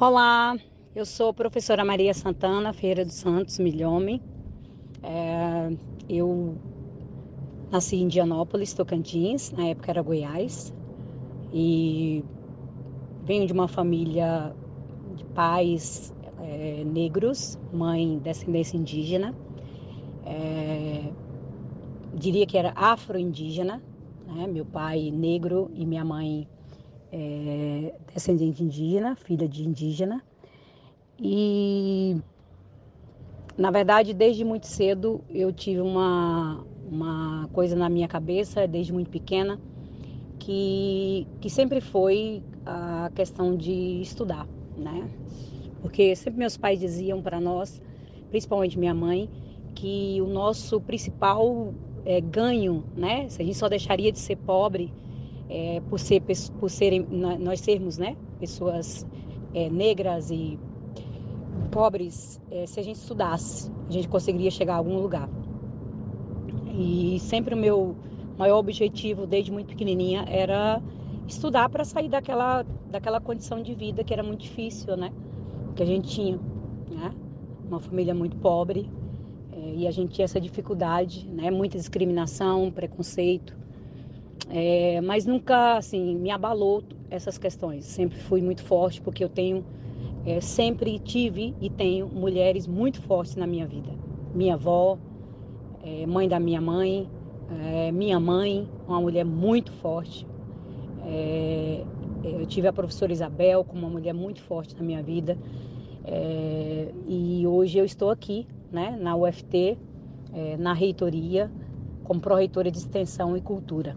Olá, eu sou a professora Maria Santana Feira dos Santos Milhome. É, eu nasci em Indianópolis, Tocantins, na época era Goiás, e venho de uma família de pais é, negros, mãe descendência indígena, é, diria que era afro-indígena, né? meu pai negro e minha mãe é, descendente indígena, filha de indígena. E, na verdade, desde muito cedo eu tive uma, uma coisa na minha cabeça, desde muito pequena, que, que sempre foi a questão de estudar, né? Porque sempre meus pais diziam para nós, principalmente minha mãe, que o nosso principal é, ganho, né? Se a gente só deixaria de ser pobre é, por, ser, por serem, nós sermos né, pessoas é, negras e pobres, é, se a gente estudasse, a gente conseguiria chegar a algum lugar. E sempre o meu maior objetivo, desde muito pequenininha, era estudar para sair daquela, daquela condição de vida que era muito difícil, né? Que a gente tinha, né? Uma família muito pobre é, e a gente tinha essa dificuldade, né? Muita discriminação, preconceito. É, mas nunca assim me abalou essas questões. Sempre fui muito forte porque eu tenho, é, sempre tive e tenho mulheres muito fortes na minha vida. Minha avó, é, mãe da minha mãe, é, minha mãe, uma mulher muito forte. É, eu tive a professora Isabel como uma mulher muito forte na minha vida. É, e hoje eu estou aqui, né, na UFT, na reitoria, como pró-reitora de Extensão e Cultura.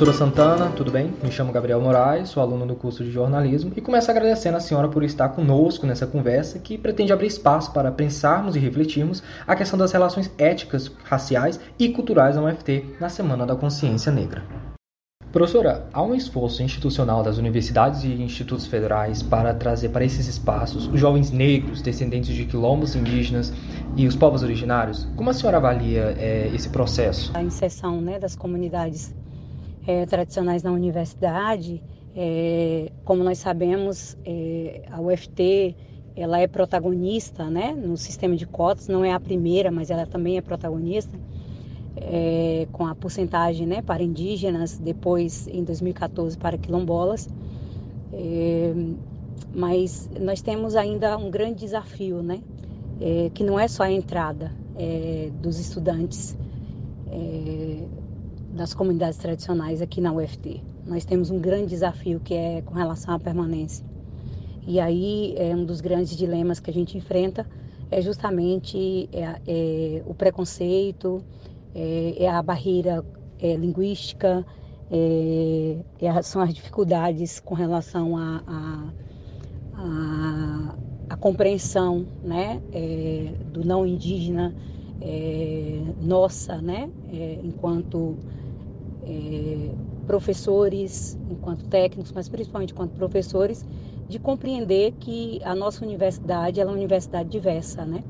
Professora Santana, tudo bem? Me chamo Gabriel Moraes, sou aluno do curso de jornalismo e começo agradecendo a senhora por estar conosco nessa conversa que pretende abrir espaço para pensarmos e refletirmos a questão das relações éticas, raciais e culturais na UFT na Semana da Consciência Negra. Professora, há um esforço institucional das universidades e institutos federais para trazer para esses espaços os jovens negros, descendentes de quilombos indígenas e os povos originários. Como a senhora avalia é, esse processo? A inserção né, das comunidades é, tradicionais na universidade, é, como nós sabemos, é, a UFT ela é protagonista né, no sistema de cotas, não é a primeira, mas ela também é protagonista, é, com a porcentagem né, para indígenas, depois em 2014 para quilombolas. É, mas nós temos ainda um grande desafio, né, é, que não é só a entrada dos estudantes das comunidades tradicionais aqui na UFT. Nós temos um grande desafio que é com relação à permanência. E aí é um dos grandes dilemas que a gente enfrenta é justamente é, é, o preconceito, é, é a barreira é, linguística, é, é são as dificuldades com relação à a, a, a, compreensão né, do não indígena nossa, né, enquanto é, professores, enquanto técnicos, mas principalmente enquanto professores, de compreender que a nossa universidade é uma universidade diversa, né?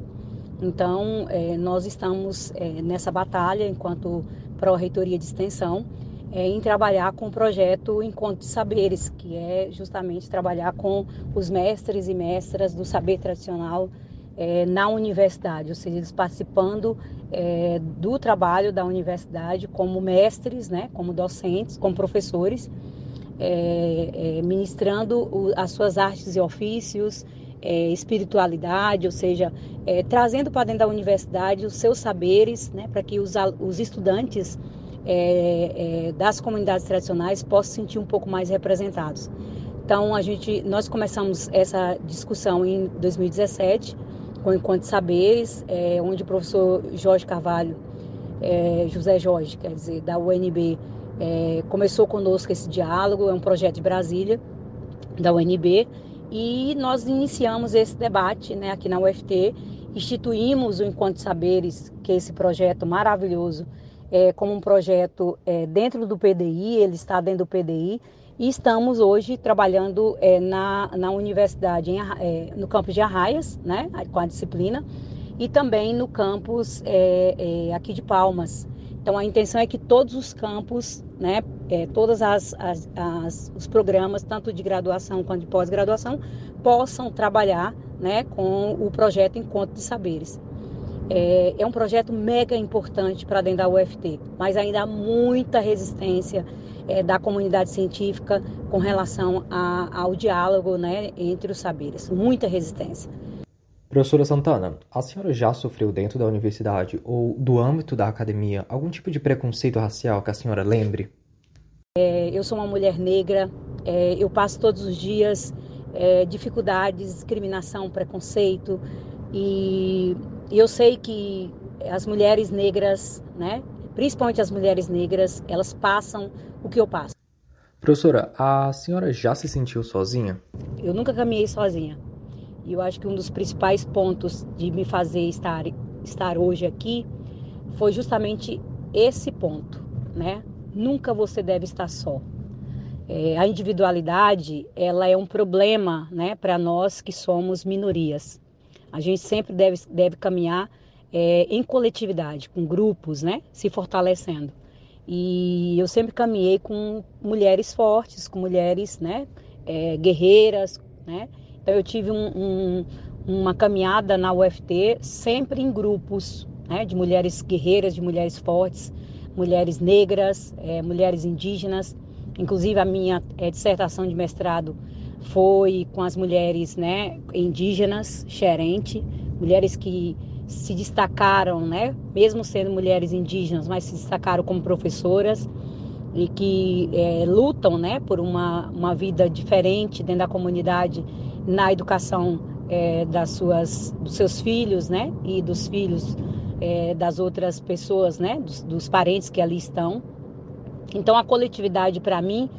Então, é, nós estamos é, nessa batalha, enquanto pró-reitoria de extensão, é, em trabalhar com o projeto Encontro de Saberes, que é justamente trabalhar com os mestres e mestras do saber tradicional é, na universidade, ou seja, eles participando é, do trabalho da universidade como mestres, né, como docentes, como professores, é, é ministrando o, as suas artes e ofícios, é, espiritualidade, ou seja, é, trazendo para dentro da universidade os seus saberes, né, para que os, os estudantes das comunidades tradicionais possam se sentir um pouco mais representados. Então a gente, nós começamos essa discussão em 2017 com o Encontro de Saberes, é, onde o professor Jorge Carvalho, é, José Jorge, quer dizer, da UNB, é, começou conosco esse diálogo, é um projeto de Brasília, da UNB, e nós iniciamos esse debate né, aqui na UFT, instituímos o de Saberes, que é esse projeto maravilhoso, é, como um projeto é, dentro do PDI, ele está dentro do PDI, e estamos hoje trabalhando é, na, na universidade, em, é, no campus de Arraias, né, com a disciplina, e também no campus é, é, aqui de Palmas. Então a intenção é que todos os campos, né, é, todos as, as, as, os programas, tanto de graduação quanto de pós-graduação, possam trabalhar né, com o projeto Encontro de Saberes. É, é um projeto mega importante para dentro da UFT, mas ainda há muita resistência é, da comunidade científica com relação a, ao diálogo né, entre os saberes. Muita resistência. Professora Santana, a senhora já sofreu dentro da universidade ou do âmbito da academia algum tipo de preconceito racial que a senhora lembre? É, eu sou uma mulher negra, é, eu passo todos os dias é, dificuldades, discriminação, preconceito e, e eu sei que as mulheres negras, né, principalmente as mulheres negras, elas passam o que eu passo. Professora, a senhora já se sentiu sozinha? Eu nunca caminhei sozinha. E eu acho que um dos principais pontos de me fazer estar, estar hoje aqui foi justamente esse ponto, né? Nunca você deve estar só. É, a individualidade, ela é um problema, né, para nós que somos minorias. A gente sempre deve, deve caminhar é, em coletividade, com grupos, né, se fortalecendo. E eu sempre caminhei com mulheres fortes, com mulheres, né, é, guerreiras, né. Então eu tive um, um, uma caminhada na UFT sempre em grupos, né, de mulheres guerreiras, de mulheres fortes, mulheres negras, é, mulheres indígenas. Inclusive a minha é, dissertação de mestrado foi com as mulheres, né, indígenas, xerente, mulheres que se destacaram, né, mesmo sendo mulheres indígenas, mas se destacaram como professoras e que é, lutam, né, por uma, uma vida diferente dentro da comunidade na educação é, das suas, dos seus filhos, né, e dos filhos é, das outras pessoas, né, dos, dos, parentes que ali estão. Então a coletividade para mim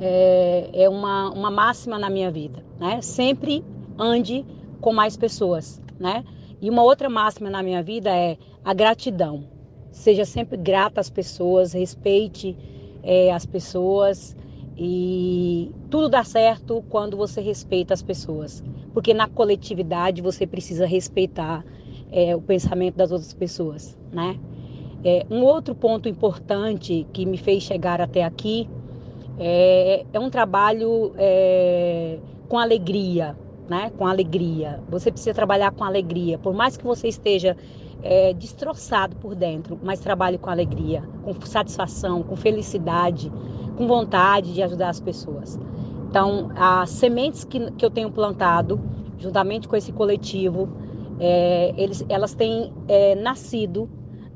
é, é uma, uma máxima na minha vida, né? Sempre ande com mais pessoas, né? E uma outra máxima na minha vida é a gratidão. Seja sempre grata às pessoas, respeite é, as pessoas e tudo dá certo quando você respeita as pessoas. Porque na coletividade você precisa respeitar é, o pensamento das outras pessoas, né? É, um outro ponto importante que me fez chegar até aqui é, é um trabalho é, com alegria, né? Com alegria. Você precisa trabalhar com alegria, por mais que você esteja é, destroçado por dentro, mas trabalhe com alegria, com satisfação, com felicidade, com vontade de ajudar as pessoas. Então, as sementes que, que eu tenho plantado, juntamente com esse coletivo, é, eles, elas têm é, nascido,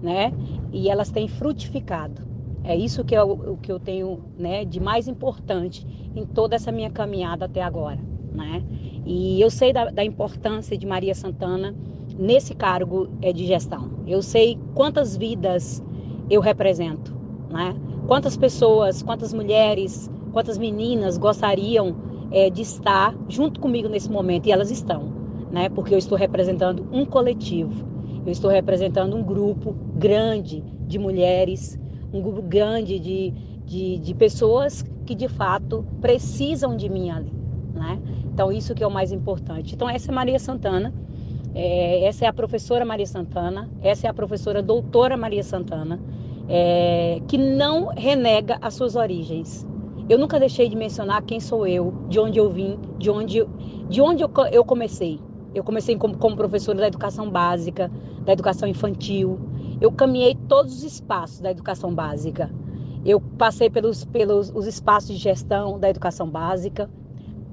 né? E elas têm frutificado. É isso que é o, o que eu tenho, né, de mais importante em toda essa minha caminhada até agora né? E eu sei da, da importância de Maria Santana nesse cargo é, de gestão. Eu sei quantas vidas eu represento, né? Quantas pessoas, quantas mulheres, quantas meninas gostariam é, de estar junto comigo nesse momento e elas estão, né? Porque eu estou representando um coletivo, eu estou representando um grupo grande de mulheres, um grupo grande de, de, de pessoas que de fato precisam de mim ali, né? Então, isso que é o mais importante. Então, essa é Maria Santana, é, essa é a professora Maria Santana, essa é a professora doutora Maria Santana, é, que não renega as suas origens. Eu nunca deixei de mencionar quem sou eu, de onde eu vim, de onde, de onde eu, eu comecei. Eu comecei como, como professora da educação básica, da educação infantil. Eu caminhei todos os espaços da educação básica. Eu passei pelos, pelos os espaços de gestão da educação básica,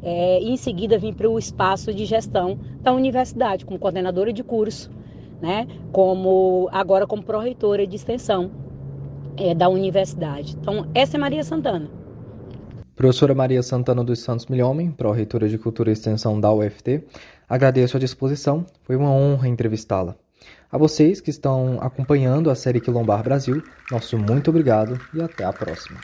é, e em seguida vim para o espaço de gestão da universidade, como coordenadora de curso, né? como agora como pró-reitora de extensão é, da universidade. Então, essa é Maria Santana. Professora Maria Santana dos Santos Milhomem, pró-reitora de Cultura e Extensão da UFT, agradeço a disposição, foi uma honra entrevistá-la. A vocês que estão acompanhando a série Quilombar Brasil, nosso muito obrigado e até a próxima.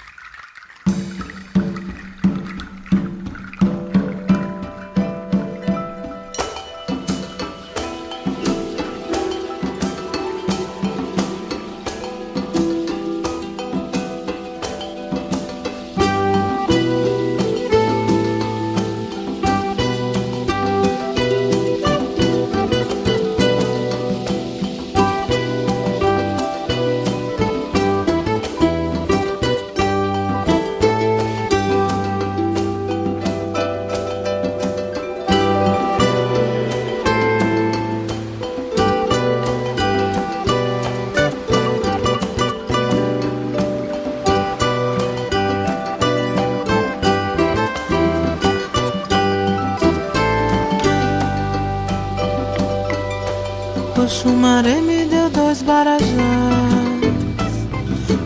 Xumaré me deu dois barajás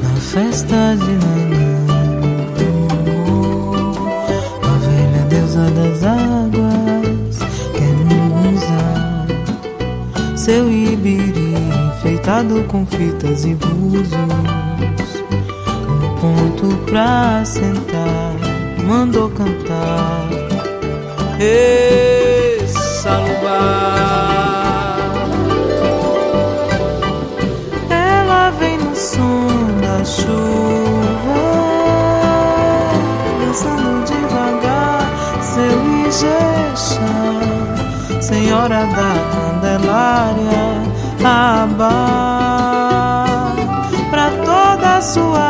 na festa de Nanã. A velha deusa das águas quer mungunzar seu ibiri enfeitado com fitas e búzios. Um ponto pra sentar, mandou cantar. Ei, Senhora da Candelária, Abá, para toda a sua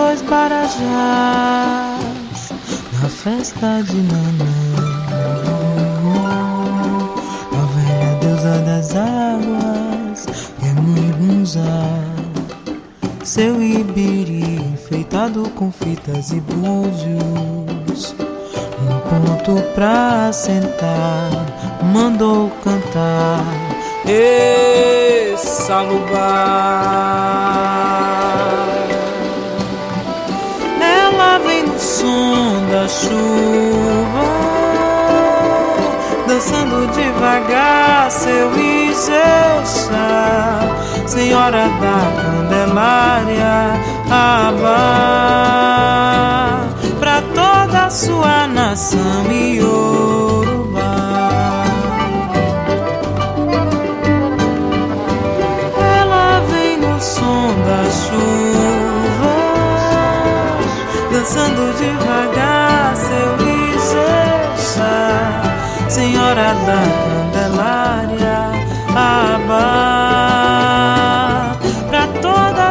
dois barajás na festa de Nanã. A velha deusa das águas, Emungunzá seu ibiri enfeitado com fitas e búzios. Um ponto pra sentar, mandou cantar. E salubar. Chuva, dançando devagar seu Ijexá. Senhora da Candelária, Abá, para toda a sua nação e. Ela vem no som da chuva, dançando devagar da Candelária, Abá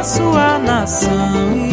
sua nação